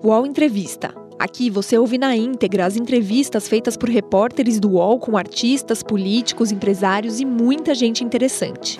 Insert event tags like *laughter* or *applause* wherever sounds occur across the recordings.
UOL Entrevista. Aqui você ouve na íntegra as entrevistas feitas por repórteres do UOL com artistas, políticos, empresários e muita gente interessante.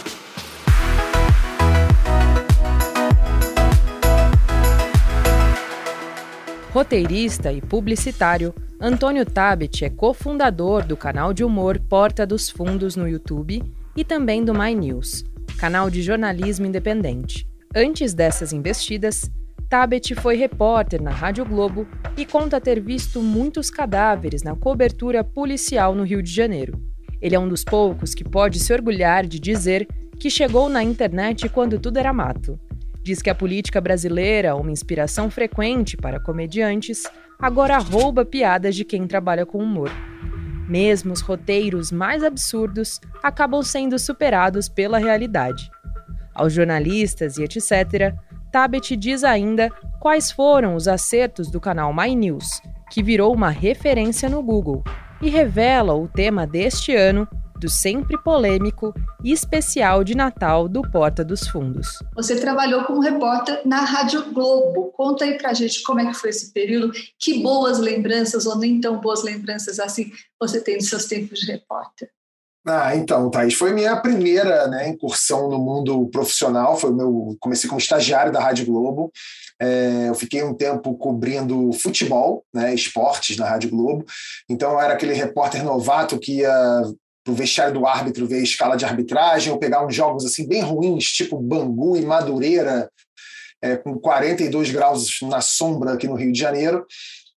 Roteirista e publicitário, Antônio Tabet é cofundador do canal de humor Porta dos Fundos no YouTube e também do My News, canal de jornalismo independente. Antes dessas investidas, Tabet foi repórter na Rádio Globo e conta ter visto muitos cadáveres na cobertura policial no Rio de Janeiro. Ele é um dos poucos que pode se orgulhar de dizer que chegou na internet quando tudo era mato. Diz que a política brasileira, uma inspiração frequente para comediantes, agora rouba piadas de quem trabalha com humor. Mesmo os roteiros mais absurdos acabam sendo superados pela realidade. Aos jornalistas e etc., Tabet diz ainda quais foram os acertos do canal My News, que virou uma referência no Google, e revela o tema deste ano do sempre polêmico e especial de Natal do Porta dos Fundos. Você trabalhou como repórter na Rádio Globo. Conta aí pra gente como é que foi esse período, que boas lembranças ou nem tão boas lembranças assim você tem dos seus tempos de repórter. Ah, então, Thaís, foi minha primeira né, incursão no mundo profissional. Foi meu, comecei como estagiário da Rádio Globo. É, eu fiquei um tempo cobrindo futebol, né, esportes na Rádio Globo. Então, eu era aquele repórter novato que ia para o vestiário do árbitro ver a escala de arbitragem, ou pegar uns jogos assim bem ruins, tipo Bangu e Madureira, é, com 42 graus na sombra aqui no Rio de Janeiro.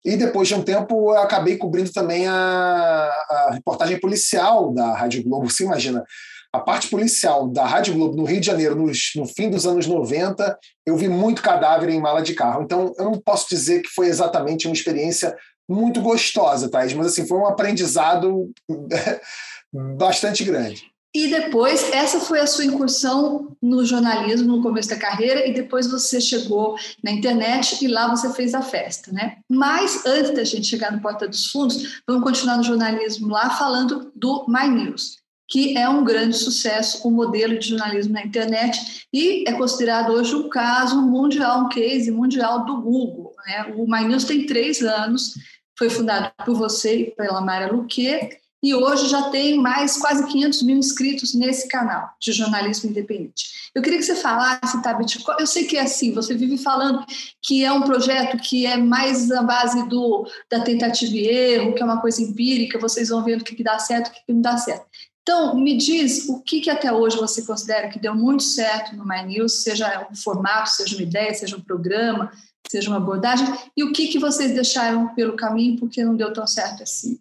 E depois de um tempo, eu acabei cobrindo também a, a reportagem policial da Rádio Globo. Você imagina, a parte policial da Rádio Globo no Rio de Janeiro, nos, no fim dos anos 90, eu vi muito cadáver em mala de carro. Então, eu não posso dizer que foi exatamente uma experiência muito gostosa, Thais, mas assim, foi um aprendizado *laughs* bastante grande. E depois, essa foi a sua incursão no jornalismo no começo da carreira, e depois você chegou na internet e lá você fez a festa, né? Mas antes da gente chegar no Porta dos Fundos, vamos continuar no jornalismo lá falando do My News, que é um grande sucesso, um modelo de jornalismo na internet e é considerado hoje um caso mundial, um case mundial do Google. Né? O My News tem três anos, foi fundado por você e pela Mara Luque, e hoje já tem mais quase 500 mil inscritos nesse canal de jornalismo independente. Eu queria que você falasse, Tabet, eu sei que é assim, você vive falando que é um projeto que é mais a base do, da tentativa e erro, que é uma coisa empírica, vocês vão vendo o que, que dá certo o que, que não dá certo. Então, me diz o que, que até hoje você considera que deu muito certo no My News, seja um formato, seja uma ideia, seja um programa, seja uma abordagem, e o que, que vocês deixaram pelo caminho porque não deu tão certo assim.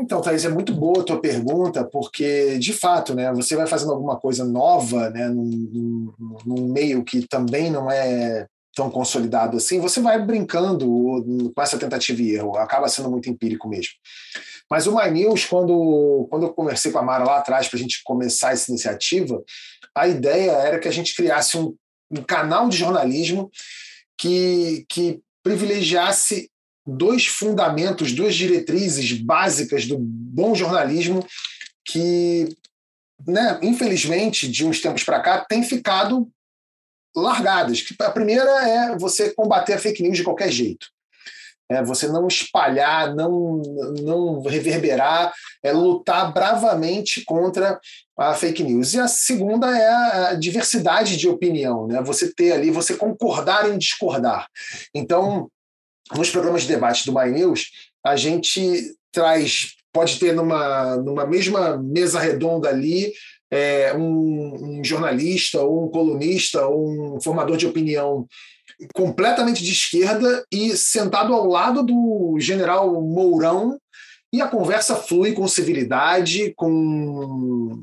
Então, Thaís, é muito boa a tua pergunta, porque, de fato, né, você vai fazendo alguma coisa nova né, num, num meio que também não é tão consolidado assim, você vai brincando com essa tentativa e erro, acaba sendo muito empírico mesmo. Mas o My News, quando, quando eu conversei com a Mara lá atrás para a gente começar essa iniciativa, a ideia era que a gente criasse um, um canal de jornalismo que, que privilegiasse dois fundamentos, duas diretrizes básicas do bom jornalismo que, né, infelizmente, de uns tempos para cá, tem ficado largadas. A primeira é você combater a fake news de qualquer jeito. É você não espalhar, não, não reverberar, é lutar bravamente contra a fake news. E a segunda é a diversidade de opinião, né? Você ter ali, você concordar em discordar. Então, nos programas de debate do My News, a gente traz, pode ter numa, numa mesma mesa redonda ali, é, um, um, jornalista, ou um colunista, ou um formador de opinião completamente de esquerda e sentado ao lado do general Mourão, e a conversa flui com civilidade, com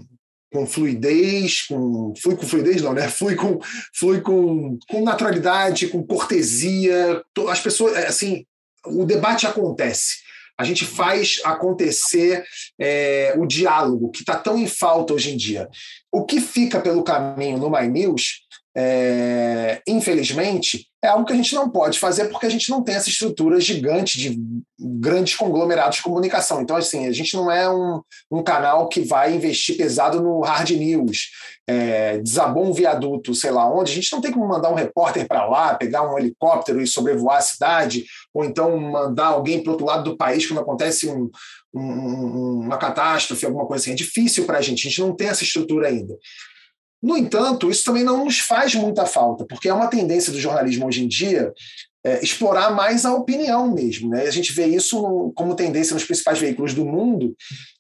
com fluidez, com flui com fluidez não, né? Flui com flui com, com naturalidade, com cortesia. As pessoas, é, assim, o debate acontece. A gente faz acontecer é, o diálogo que está tão em falta hoje em dia. O que fica pelo caminho no My News é, infelizmente, é algo que a gente não pode fazer porque a gente não tem essa estrutura gigante de grandes conglomerados de comunicação. Então, assim, a gente não é um, um canal que vai investir pesado no hard news, é, desabou um viaduto, sei lá onde, a gente não tem como mandar um repórter para lá, pegar um helicóptero e sobrevoar a cidade, ou então mandar alguém para o outro lado do país quando acontece um, uma catástrofe, alguma coisa assim. É difícil para a gente, a gente não tem essa estrutura ainda. No entanto, isso também não nos faz muita falta, porque é uma tendência do jornalismo hoje em dia é, explorar mais a opinião mesmo. Né? A gente vê isso como tendência nos principais veículos do mundo.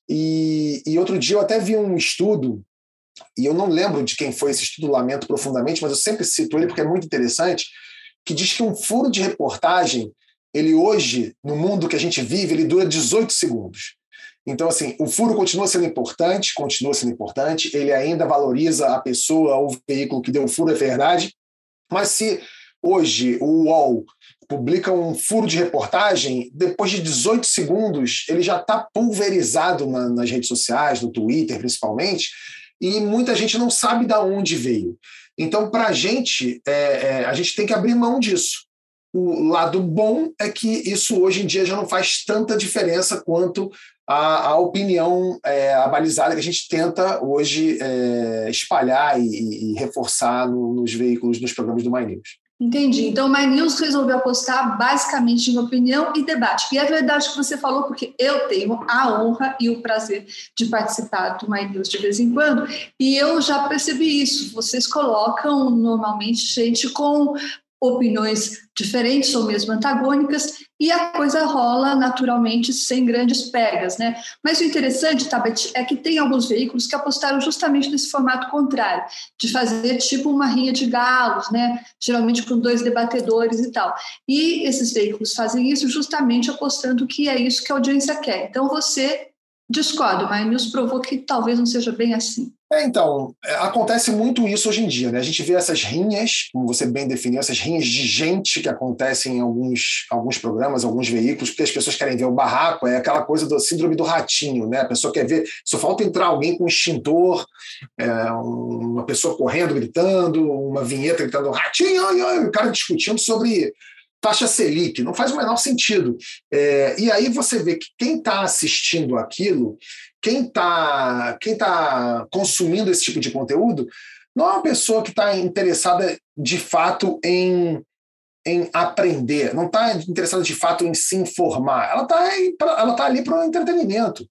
E, e, outro dia eu até vi um estudo, e eu não lembro de quem foi esse estudo, lamento profundamente, mas eu sempre cito ele porque é muito interessante, que diz que um furo de reportagem, ele hoje, no mundo que a gente vive, ele dura 18 segundos. Então, assim, o furo continua sendo importante, continua sendo importante, ele ainda valoriza a pessoa, o veículo que deu o furo, é verdade, mas se hoje o UOL publica um furo de reportagem, depois de 18 segundos, ele já está pulverizado na, nas redes sociais, no Twitter principalmente, e muita gente não sabe de onde veio. Então, para a gente, é, é, a gente tem que abrir mão disso. O lado bom é que isso hoje em dia já não faz tanta diferença quanto a, a opinião é, abalizada que a gente tenta hoje é, espalhar e, e reforçar no, nos veículos, nos programas do My News. Entendi. Então, o My News resolveu apostar basicamente em opinião e debate. E é verdade que você falou, porque eu tenho a honra e o prazer de participar do My News de vez em quando, e eu já percebi isso. Vocês colocam normalmente gente com opiniões diferentes ou mesmo antagônicas e a coisa rola naturalmente sem grandes pegas, né? Mas o interessante, Tabet, é que tem alguns veículos que apostaram justamente nesse formato contrário, de fazer tipo uma rinha de galos, né? Geralmente com dois debatedores e tal. E esses veículos fazem isso justamente apostando que é isso que a audiência quer. Então você discorda, mas nos provou que talvez não seja bem assim. É, então, é, acontece muito isso hoje em dia, né? A gente vê essas rinhas, como você bem definiu, essas rinhas de gente que acontecem em alguns, alguns programas, alguns veículos, porque as pessoas querem ver o barraco, é aquela coisa do síndrome do ratinho, né? A pessoa quer ver, só falta entrar alguém com extintor, é, uma pessoa correndo, gritando, uma vinheta gritando ratinho, o cara discutindo sobre taxa Selic, não faz o menor sentido. É, e aí você vê que quem está assistindo aquilo quem está quem tá consumindo esse tipo de conteúdo não é uma pessoa que está interessada de fato em, em aprender, não está interessada de fato em se informar. Ela está tá ali para o entretenimento.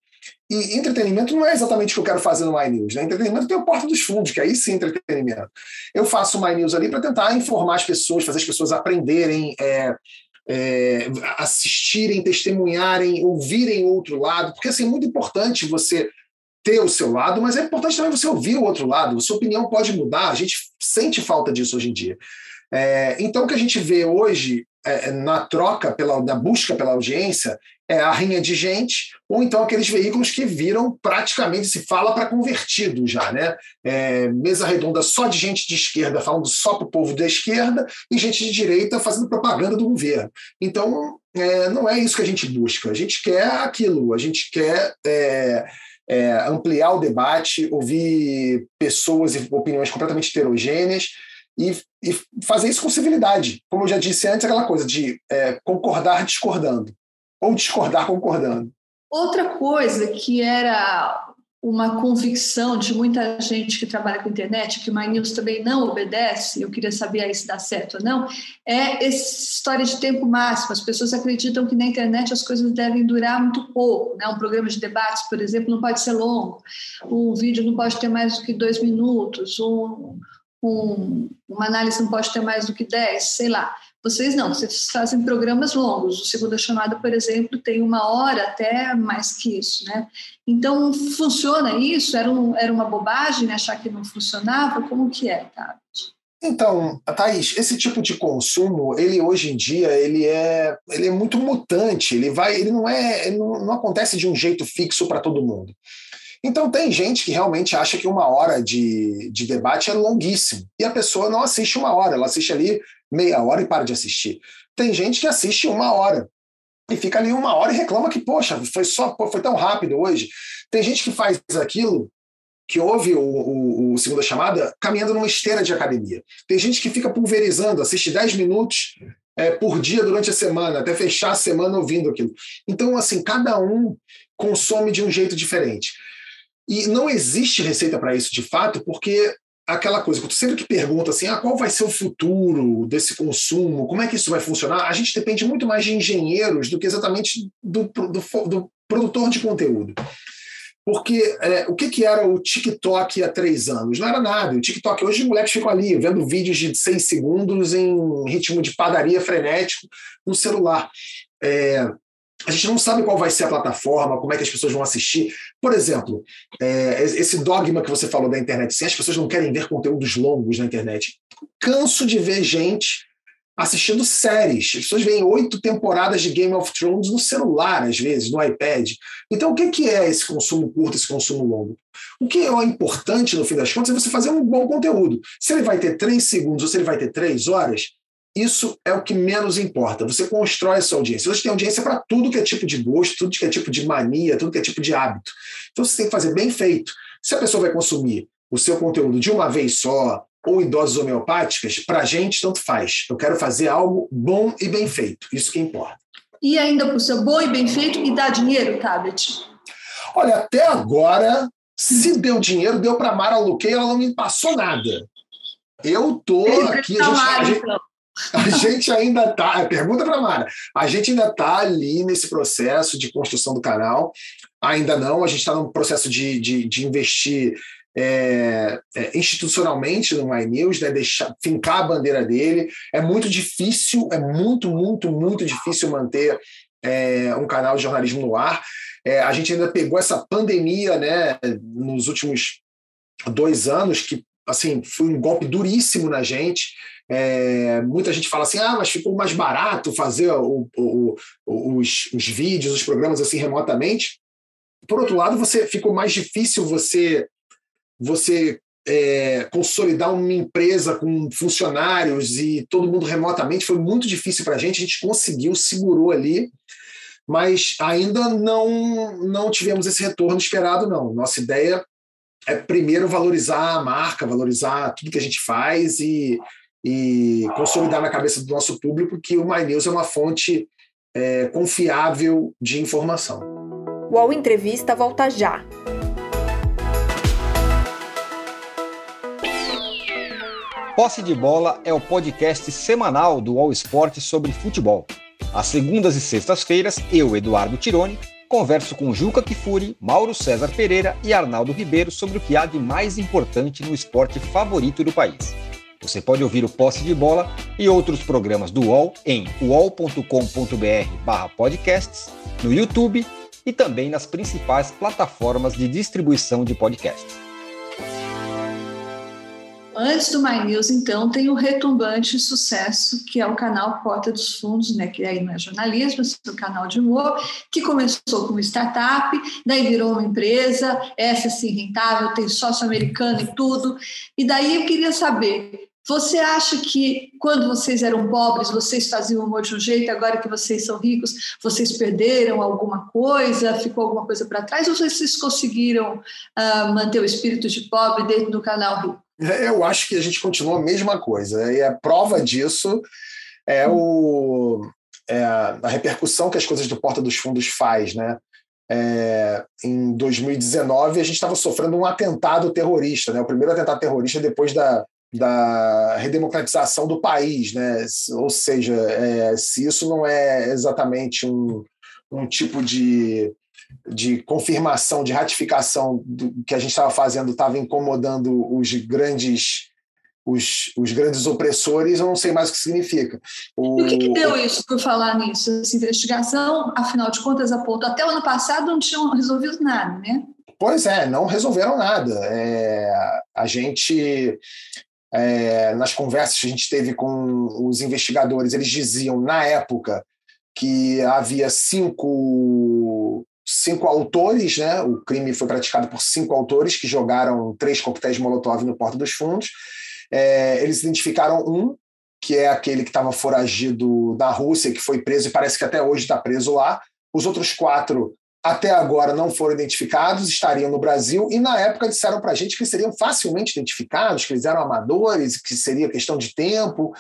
E entretenimento não é exatamente o que eu quero fazer no My News. Né? Entretenimento tem o Porta dos Fundos, que aí sim entretenimento. Eu faço o My News ali para tentar informar as pessoas, fazer as pessoas aprenderem, é, é, assistirem, testemunharem, ouvirem o outro lado, porque assim, é muito importante você ter o seu lado, mas é importante também você ouvir o outro lado. Sua opinião pode mudar, a gente sente falta disso hoje em dia. É, então, o que a gente vê hoje é, na troca, pela, na busca pela audiência, é a rinha de gente, ou então aqueles veículos que viram praticamente, se fala para convertido já, né? É, mesa redonda só de gente de esquerda falando só para o povo da esquerda e gente de direita fazendo propaganda do governo. Então, é, não é isso que a gente busca. A gente quer aquilo, a gente quer. É, é ampliar o debate, ouvir pessoas e opiniões completamente heterogêneas e, e, fazer isso com civilidade. Como eu já disse antes, aquela coisa de é, concordar discordando ou discordar concordando. Outra coisa que era uma convicção de muita gente que trabalha com internet, que o My News também não obedece, eu queria saber aí se dá certo ou não, é essa história de tempo máximo. As pessoas acreditam que na internet as coisas devem durar muito pouco. Né? Um programa de debates, por exemplo, não pode ser longo, um vídeo não pode ter mais do que dois minutos, um, um, uma análise não pode ter mais do que dez, sei lá. Vocês não, vocês fazem programas longos. O Segunda Chamada, por exemplo, tem uma hora até mais que isso, né? Então, funciona isso? Era, um, era uma bobagem achar que não funcionava? Como que é, Tati? Então, Thaís, esse tipo de consumo, ele hoje em dia, ele é, ele é muito mutante, ele vai, ele não é, ele não, não acontece de um jeito fixo para todo mundo. Então, tem gente que realmente acha que uma hora de, de debate é longuíssimo. E a pessoa não assiste uma hora, ela assiste ali meia hora e para de assistir. Tem gente que assiste uma hora e fica ali uma hora e reclama que, poxa, foi só foi tão rápido hoje. Tem gente que faz aquilo que ouve o, o, o Segunda Chamada caminhando numa esteira de academia. Tem gente que fica pulverizando, assiste 10 minutos é, por dia durante a semana, até fechar a semana ouvindo aquilo. Então, assim, cada um consome de um jeito diferente. E não existe receita para isso de fato, porque aquela coisa que tu sempre que pergunta assim, ah, qual vai ser o futuro desse consumo, como é que isso vai funcionar, a gente depende muito mais de engenheiros do que exatamente do, do, do produtor de conteúdo. Porque é, o que, que era o TikTok há três anos? Não era nada. O TikTok hoje os moleques ficam ali vendo vídeos de seis segundos em ritmo de padaria frenético no celular. É, a gente não sabe qual vai ser a plataforma, como é que as pessoas vão assistir. Por exemplo, é, esse dogma que você falou da internet, se as pessoas não querem ver conteúdos longos na internet. Canso de ver gente assistindo séries. As pessoas veem oito temporadas de Game of Thrones no celular, às vezes, no iPad. Então, o que é esse consumo curto, esse consumo longo? O que é importante, no fim das contas, é você fazer um bom conteúdo. Se ele vai ter três segundos ou se ele vai ter três horas, isso é o que menos importa. Você constrói a sua audiência. Você tem audiência para tudo que é tipo de gosto, tudo que é tipo de mania, tudo que é tipo de hábito. Então, você tem que fazer bem feito. Se a pessoa vai consumir o seu conteúdo de uma vez só, ou em doses homeopáticas, para a gente tanto faz. Eu quero fazer algo bom e bem feito, isso que importa. E ainda por ser bom e bem feito e dar dinheiro, Tabet? Olha, até agora, se deu dinheiro, deu para Mara Luquei, ela não me passou nada. Eu tô aqui. A gente, a, gente, então. A *laughs* gente ainda tá. É, pergunta para Mara. A gente ainda tá ali nesse processo de construção do canal. Ainda não, a gente está no processo de, de, de investir é, é, institucionalmente no My News, né, deixar, fincar a bandeira dele. É muito difícil, é muito, muito, muito difícil manter é, um canal de jornalismo no ar. É, a gente ainda pegou essa pandemia né, nos últimos dois anos, que assim foi um golpe duríssimo na gente. É, muita gente fala assim, ah, mas ficou mais barato fazer o, o, o, os, os vídeos, os programas assim remotamente. Por outro lado, você ficou mais difícil você você é, consolidar uma empresa com funcionários e todo mundo remotamente foi muito difícil para a gente. A gente conseguiu, segurou ali, mas ainda não, não tivemos esse retorno esperado, não. Nossa ideia é primeiro valorizar a marca, valorizar tudo que a gente faz e, e consolidar na cabeça do nosso público que o My News é uma fonte é, confiável de informação. O UOL Entrevista volta já. Posse de Bola é o podcast semanal do All Sport sobre futebol. Às segundas e sextas-feiras, eu, Eduardo Tironi, converso com Juca Kifuri, Mauro César Pereira e Arnaldo Ribeiro sobre o que há de mais importante no esporte favorito do país. Você pode ouvir o Posse de Bola e outros programas do UOL em uol.com.br/podcasts, no YouTube e também nas principais plataformas de distribuição de podcasts. Antes do My News, então, tem o retumbante sucesso, que é o canal Porta dos Fundos, né, que aí não é jornalismo, é um canal de humor, que começou como startup, daí virou uma empresa, essa sim rentável, tem sócio americano e tudo. E daí eu queria saber, você acha que quando vocês eram pobres, vocês faziam humor de um jeito, agora que vocês são ricos, vocês perderam alguma coisa, ficou alguma coisa para trás, ou vocês conseguiram uh, manter o espírito de pobre dentro do canal rico? É, eu acho que a gente continua a mesma coisa. E a prova disso é, o, é a repercussão que as coisas do Porta dos Fundos faz, né? É, em 2019 a gente estava sofrendo um atentado terrorista, né? O primeiro atentado terrorista depois da, da redemocratização do país, né? Ou seja, é, se isso não é exatamente um, um tipo de de confirmação, de ratificação do que a gente estava fazendo estava incomodando os grandes os, os grandes opressores, eu não sei mais o que significa. O, e o que, que deu isso por falar nisso? Essa investigação, afinal de contas, apontou até o ano passado não tinham resolvido nada, né? Pois é, não resolveram nada. É, a gente, é, nas conversas que a gente teve com os investigadores, eles diziam, na época, que havia cinco cinco autores, né? O crime foi praticado por cinco autores que jogaram três coquetéis Molotov no Porta dos Fundos. É, eles identificaram um, que é aquele que estava foragido da Rússia, que foi preso e parece que até hoje está preso lá. Os outros quatro até agora não foram identificados, estariam no Brasil, e na época disseram para a gente que seriam facilmente identificados, que eles eram amadores, que seria questão de tempo,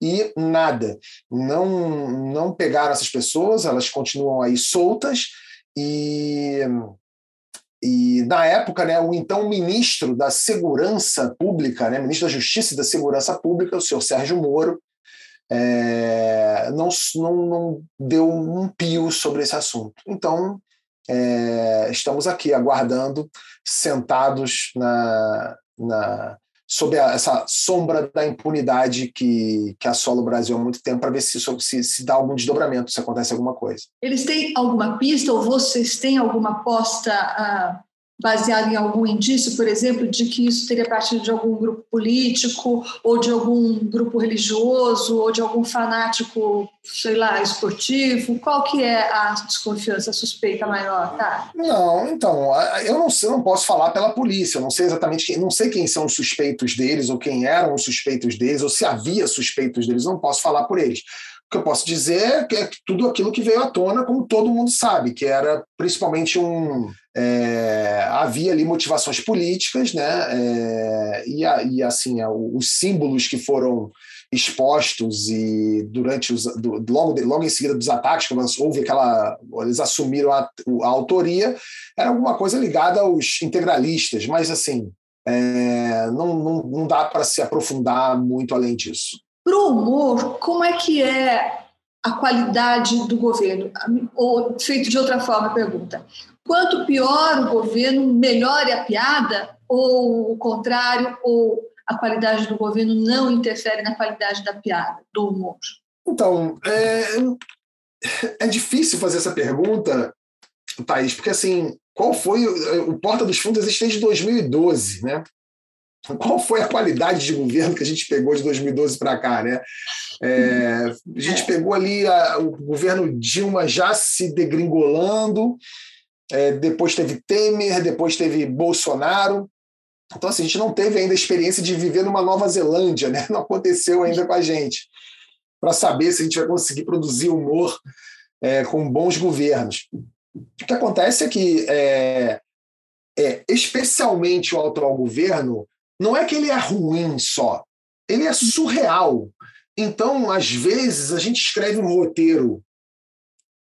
e nada. Não, não pegaram essas pessoas, elas continuam aí soltas, e, e na época, né, o então ministro da Segurança Pública, né, ministro da Justiça e da Segurança Pública, o senhor Sérgio Moro, é, não, não, não deu um pio sobre esse assunto. Então, é, estamos aqui aguardando, sentados na, na, sob a, essa sombra da impunidade que, que assola o Brasil há muito tempo, para ver se, se, se dá algum desdobramento, se acontece alguma coisa. Eles têm alguma pista ou vocês têm alguma aposta uh, baseado em algum indício, por exemplo, de que isso teria partido de algum grupo político, ou de algum grupo religioso, ou de algum fanático, sei lá, esportivo? Qual que é a desconfiança, a suspeita maior, tá? Não, então, eu não, eu não posso falar pela polícia, eu não sei exatamente quem, não sei quem são os suspeitos deles, ou quem eram os suspeitos deles, ou se havia suspeitos deles, não posso falar por eles. Que eu posso dizer é que tudo aquilo que veio à tona, como todo mundo sabe, que era principalmente um. É, havia ali motivações políticas, né? É, e, a, e assim, a, os símbolos que foram expostos e durante os do, logo, logo em seguida dos ataques, quando houve aquela eles assumiram a, a autoria, era alguma coisa ligada aos integralistas, mas assim é, não, não, não dá para se aprofundar muito além disso. Para o humor, como é que é a qualidade do governo? Ou, feito de outra forma, a pergunta. Quanto pior o governo, melhor é a piada? Ou o contrário? Ou a qualidade do governo não interfere na qualidade da piada, do humor? Então, é, é difícil fazer essa pergunta, Thaís, porque assim, qual foi o, Porta dos Fundos existe desde 2012, né? Qual foi a qualidade de governo que a gente pegou de 2012 para cá, né? É, a gente é. pegou ali a, o governo Dilma já se degringolando, é, depois teve Temer, depois teve Bolsonaro. Então, assim, a gente não teve ainda a experiência de viver numa Nova Zelândia, né? Não aconteceu ainda com a gente, para saber se a gente vai conseguir produzir humor é, com bons governos. O que acontece é que, é, é, especialmente o atual governo, não é que ele é ruim só, ele é surreal. Então, às vezes, a gente escreve um roteiro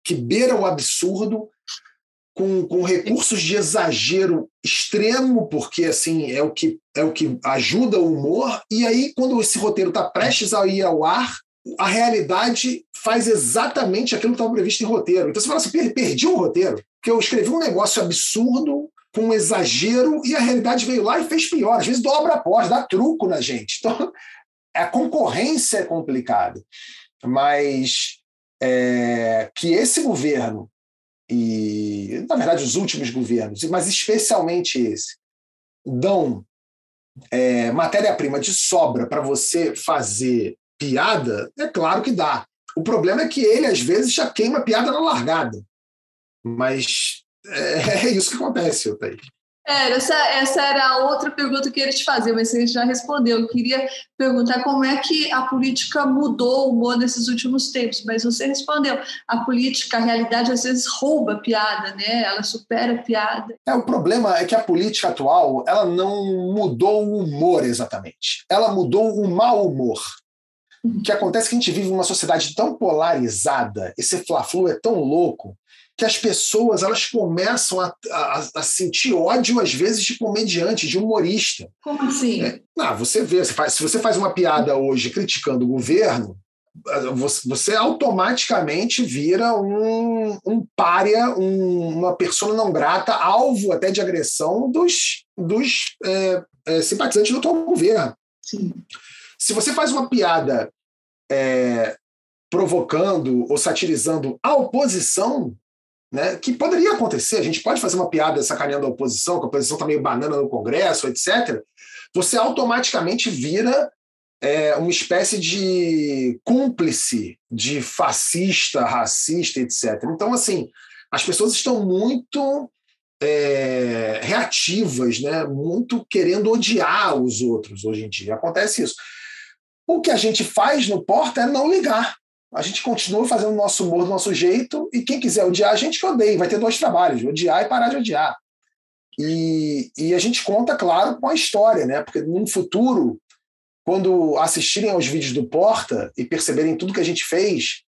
que beira o absurdo, com, com recursos de exagero extremo, porque assim é o que é o que ajuda o humor, e aí, quando esse roteiro está prestes a ir ao ar, a realidade faz exatamente aquilo que estava previsto em roteiro. Então você fala assim: perdi um roteiro, porque eu escrevi um negócio absurdo, com um exagero e a realidade veio lá e fez pior. Às vezes dobra a pós, dá truco na gente. Então, *laughs* a concorrência é complicada. Mas é, que esse governo, e na verdade os últimos governos, mas especialmente esse, dão é, matéria-prima de sobra para você fazer piada, é claro que dá. O problema é que ele, às vezes, já queima piada na largada. Mas é, *laughs* é isso que acontece, Thaís. É, essa, essa era a outra pergunta que eu queria te fazer, mas você já respondeu. Eu queria perguntar como é que a política mudou o humor nesses últimos tempos, mas você respondeu. A política, a realidade, às vezes rouba a piada, né? Ela supera a piada. É, o problema é que a política atual ela não mudou o humor exatamente. Ela mudou o mau humor. O que acontece é que a gente vive numa sociedade tão polarizada, esse fla-flu é tão louco, que as pessoas elas começam a, a, a, sentir ódio, às vezes, de comediante, de humorista. Como assim? É, não, você vê, você faz, se você faz uma piada hoje criticando o governo, você, você automaticamente vira um, um párea, um, uma pessoa não grata, alvo até de agressão dos, dos é, é, simpatizantes do atual governo. Sim. Se você faz uma piada é, provocando ou satirizando a oposição, né, que poderia acontecer, a gente pode fazer uma piada sacaneando a oposição, que a oposição está meio banana no Congresso, etc. Você automaticamente vira é, uma espécie de cúmplice de fascista, racista, etc. Então, assim, as pessoas estão muito é, reativas, né, muito querendo odiar os outros hoje em dia. Acontece isso. O que a gente faz no Porta é não ligar. A gente continua fazendo o nosso humor do nosso jeito, e quem quiser odiar, a gente odeia. Vai ter dois trabalhos: odiar e parar de odiar. E, e a gente conta, claro, com a história, né? Porque no futuro, quando assistirem aos vídeos do Porta e perceberem tudo que a gente fez,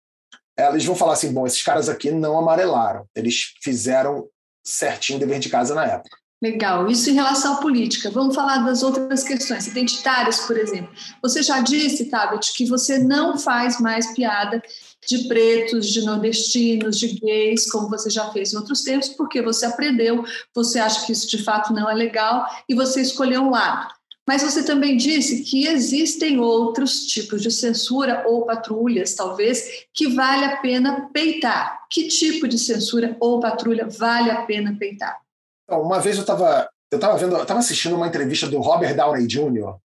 eles vão falar assim: bom, esses caras aqui não amarelaram, eles fizeram certinho o dever de casa na época. Legal. Isso em relação à política. Vamos falar das outras questões identitárias, por exemplo. Você já disse, Tabet, que você não faz mais piada de pretos, de nordestinos, de gays, como você já fez em outros tempos, porque você aprendeu, você acha que isso de fato não é legal e você escolheu um lado. Mas você também disse que existem outros tipos de censura ou patrulhas, talvez, que vale a pena peitar. Que tipo de censura ou patrulha vale a pena peitar? Então, uma vez eu estava eu tava vendo, estava assistindo uma entrevista do Robert Downey Jr.,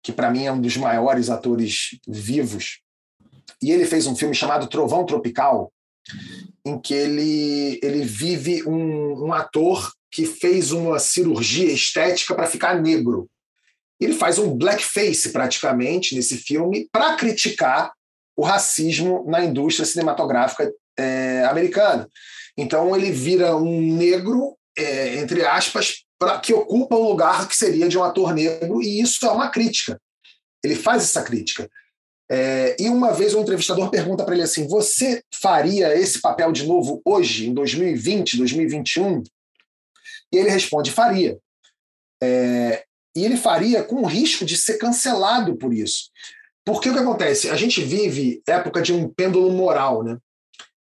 que para mim é um dos maiores atores vivos, e ele fez um filme chamado Trovão Tropical, em que ele, ele vive um, um ator que fez uma cirurgia estética para ficar negro. Ele faz um blackface praticamente nesse filme para criticar o racismo na indústria cinematográfica é, americana. Então ele vira um negro, é, entre aspas, pra, que ocupa o lugar que seria de um ator negro, e isso é uma crítica. Ele faz essa crítica. É, e uma vez um entrevistador pergunta para ele assim: Você faria esse papel de novo hoje, em 2020, 2021? E ele responde: Faria. É, e ele faria com o risco de ser cancelado por isso. Porque o que acontece? A gente vive época de um pêndulo moral, né?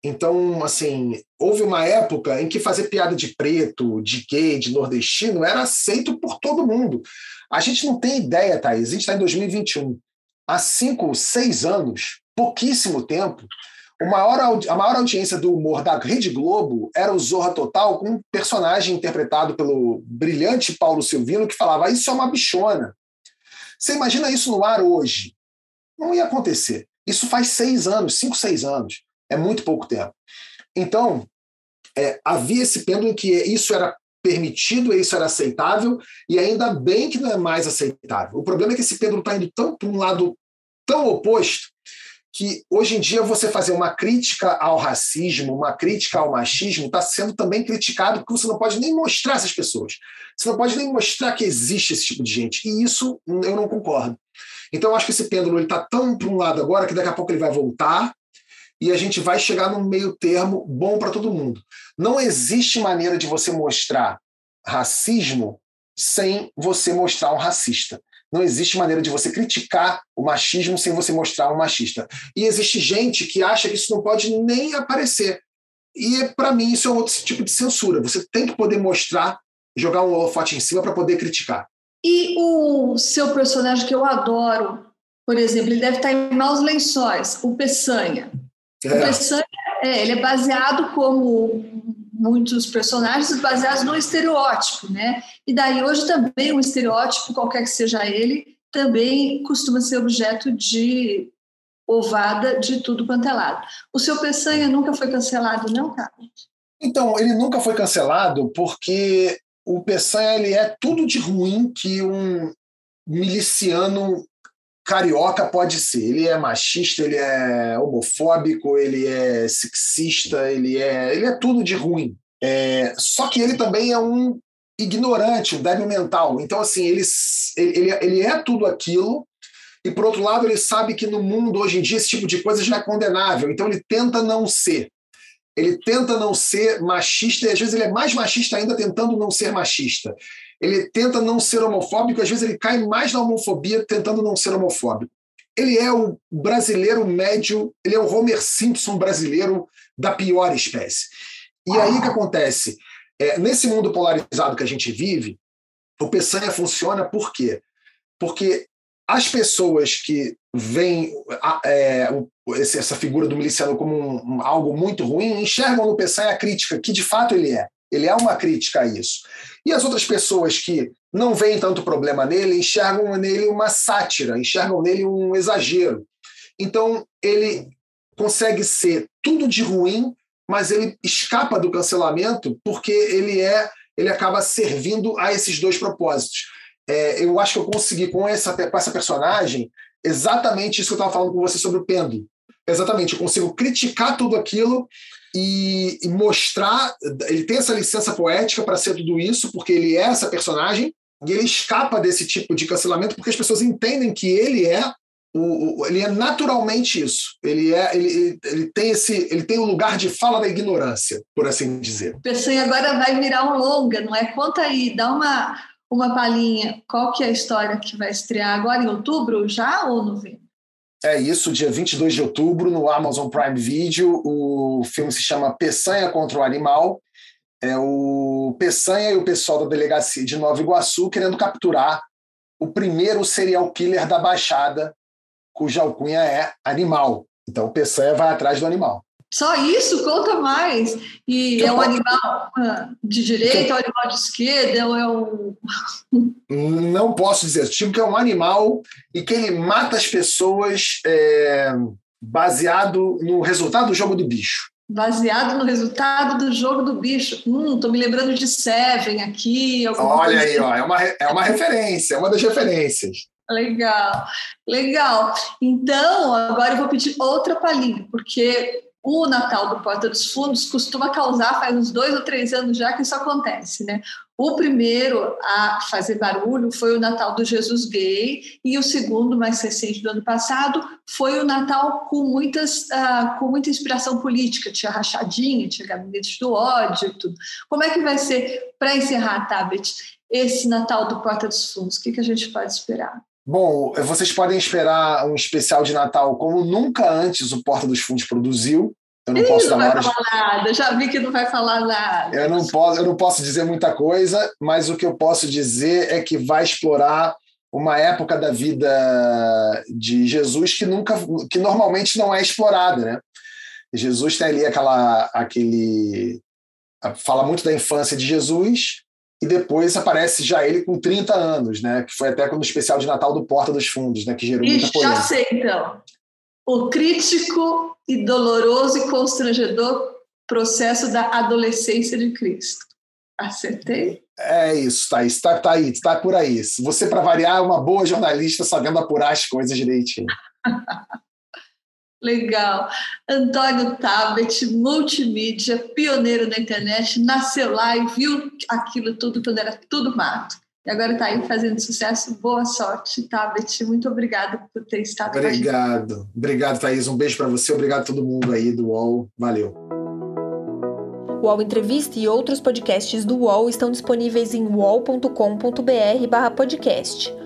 Então, assim, houve uma época em que fazer piada de preto, de gay, de nordestino era aceito por todo mundo. A gente não tem ideia, Thaís, a gente está em 2021. Há cinco, seis anos, pouquíssimo tempo, Maior, a maior audiência do humor da Rede Globo era o Zorra Total, com um personagem interpretado pelo brilhante Paulo Silvino, que falava: Isso é uma bichona. Você imagina isso no ar hoje? Não ia acontecer. Isso faz seis anos, cinco, seis anos. É muito pouco tempo. Então, é, havia esse pêndulo que isso era permitido, isso era aceitável, e ainda bem que não é mais aceitável. O problema é que esse pêndulo está indo tão para um lado tão oposto que hoje em dia você fazer uma crítica ao racismo, uma crítica ao machismo, está sendo também criticado porque você não pode nem mostrar essas pessoas. Você não pode nem mostrar que existe esse tipo de gente. E isso eu não concordo. Então eu acho que esse pêndulo está tão para um lado agora que daqui a pouco ele vai voltar e a gente vai chegar num meio termo bom para todo mundo. Não existe maneira de você mostrar racismo sem você mostrar um racista. Não existe maneira de você criticar o machismo sem você mostrar um machista. E existe gente que acha que isso não pode nem aparecer. E para mim isso é outro tipo de censura. Você tem que poder mostrar, jogar um holofote em cima para poder criticar. E o seu personagem que eu adoro, por exemplo, ele deve estar em Maus Lençóis, o Peçanha. É. O Peçanha, é, ele é baseado como muitos personagens baseados no estereótipo, né? E daí hoje também um estereótipo, qualquer que seja ele, também costuma ser objeto de ovada de tudo quanto é lado. O seu Peçanha nunca foi cancelado, não, Carlos? Então, ele nunca foi cancelado porque o Peçanha ele é tudo de ruim que um miliciano carioca pode ser. Ele é machista, ele é homofóbico, ele é sexista, ele é, ele é tudo de ruim. É, só que ele também é um ignorante, um débil mental. Então, assim, ele, ele, ele é tudo aquilo, e por outro lado, ele sabe que no mundo hoje em dia esse tipo de coisa já é condenável. Então, ele tenta não ser. Ele tenta não ser machista, e às vezes ele é mais machista ainda tentando não ser machista ele tenta não ser homofóbico, às vezes ele cai mais na homofobia tentando não ser homofóbico. Ele é o brasileiro médio, ele é o Homer Simpson brasileiro da pior espécie. E aí o que acontece? É, nesse mundo polarizado que a gente vive, o Peçanha funciona por quê? Porque as pessoas que veem é, essa figura do miliciano como um, um, algo muito ruim enxergam no Peçanha a crítica, que de fato ele é. Ele é uma crítica a isso. E as outras pessoas que não veem tanto problema nele enxergam nele uma sátira, enxergam nele um exagero. Então, ele consegue ser tudo de ruim, mas ele escapa do cancelamento porque ele é ele acaba servindo a esses dois propósitos. É, eu acho que eu consegui com essa, com essa personagem exatamente isso que eu estava falando com você sobre o pêndulo. exatamente, eu consigo criticar tudo aquilo e, e mostrar. Ele tem essa licença poética para ser tudo isso, porque ele é essa personagem, e ele escapa desse tipo de cancelamento porque as pessoas entendem que ele é o, o, ele é naturalmente isso. Ele é ele, ele tem esse ele tem o um lugar de fala da ignorância, por assim dizer. Pensei agora vai virar um longa, não é? Conta aí, dá uma uma palhinha. Qual que é a história que vai estrear agora em outubro já ou novembro? É isso, dia 22 de outubro, no Amazon Prime Video. O filme se chama Peçanha contra o Animal. É o Peçanha e o pessoal da delegacia de Nova Iguaçu querendo capturar o primeiro serial killer da Baixada, cuja alcunha é Animal. Então, o Peçanha vai atrás do animal. Só isso? Conta mais. E é um animal ah, de direita, é um animal de esquerda, é um. *laughs* Não posso dizer. Tipo que é um animal e que ele mata as pessoas é, baseado no resultado do jogo do bicho. Baseado no resultado do jogo do bicho. Hum, tô me lembrando de Seven aqui. Olha aí, ó, é, uma, é uma referência, é uma das referências. Legal, legal. Então, agora eu vou pedir outra palhinha, porque o Natal do Porta dos Fundos costuma causar, faz uns dois ou três anos já que isso acontece, né? O primeiro a fazer barulho foi o Natal do Jesus Gay, e o segundo, mais recente do ano passado, foi o Natal com, muitas, uh, com muita inspiração política. Tinha rachadinha, tinha gabinete do ódio e tudo. Como é que vai ser, para encerrar, Tabet, esse Natal do Porta dos Fundos? O que, que a gente pode esperar? Bom, vocês podem esperar um especial de Natal como nunca antes o Porta dos Fundos produziu. Eu não Ih, posso não dar vai falar nada. Eu já vi que não vai falar nada. Eu não posso, eu não posso dizer muita coisa, mas o que eu posso dizer é que vai explorar uma época da vida de Jesus que nunca, que normalmente não é explorada, né? Jesus tem ali aquela, aquele, fala muito da infância de Jesus, e depois aparece já ele com 30 anos, né? Que foi até quando o especial de Natal do Porta dos Fundos, né? Que gerou e muita polêmica. Já sei, então. O crítico e doloroso e constrangedor processo da adolescência de Cristo. Acertei? É isso, Thaís. Está tá aí, está por aí. Você, para variar, é uma boa jornalista sabendo apurar as coisas direitinho. *laughs* Legal. Antônio Tabet, multimídia, pioneiro na internet, nasceu lá e viu aquilo tudo quando era tudo mato. E agora está aí fazendo sucesso. Boa sorte, Tabet. Muito obrigada por ter estado Obrigado. Obrigado, Thaís. Um beijo para você. Obrigado a todo mundo aí do UOL. Valeu. O UOL Entrevista e outros podcasts do UOL estão disponíveis em uol.com.br/podcast.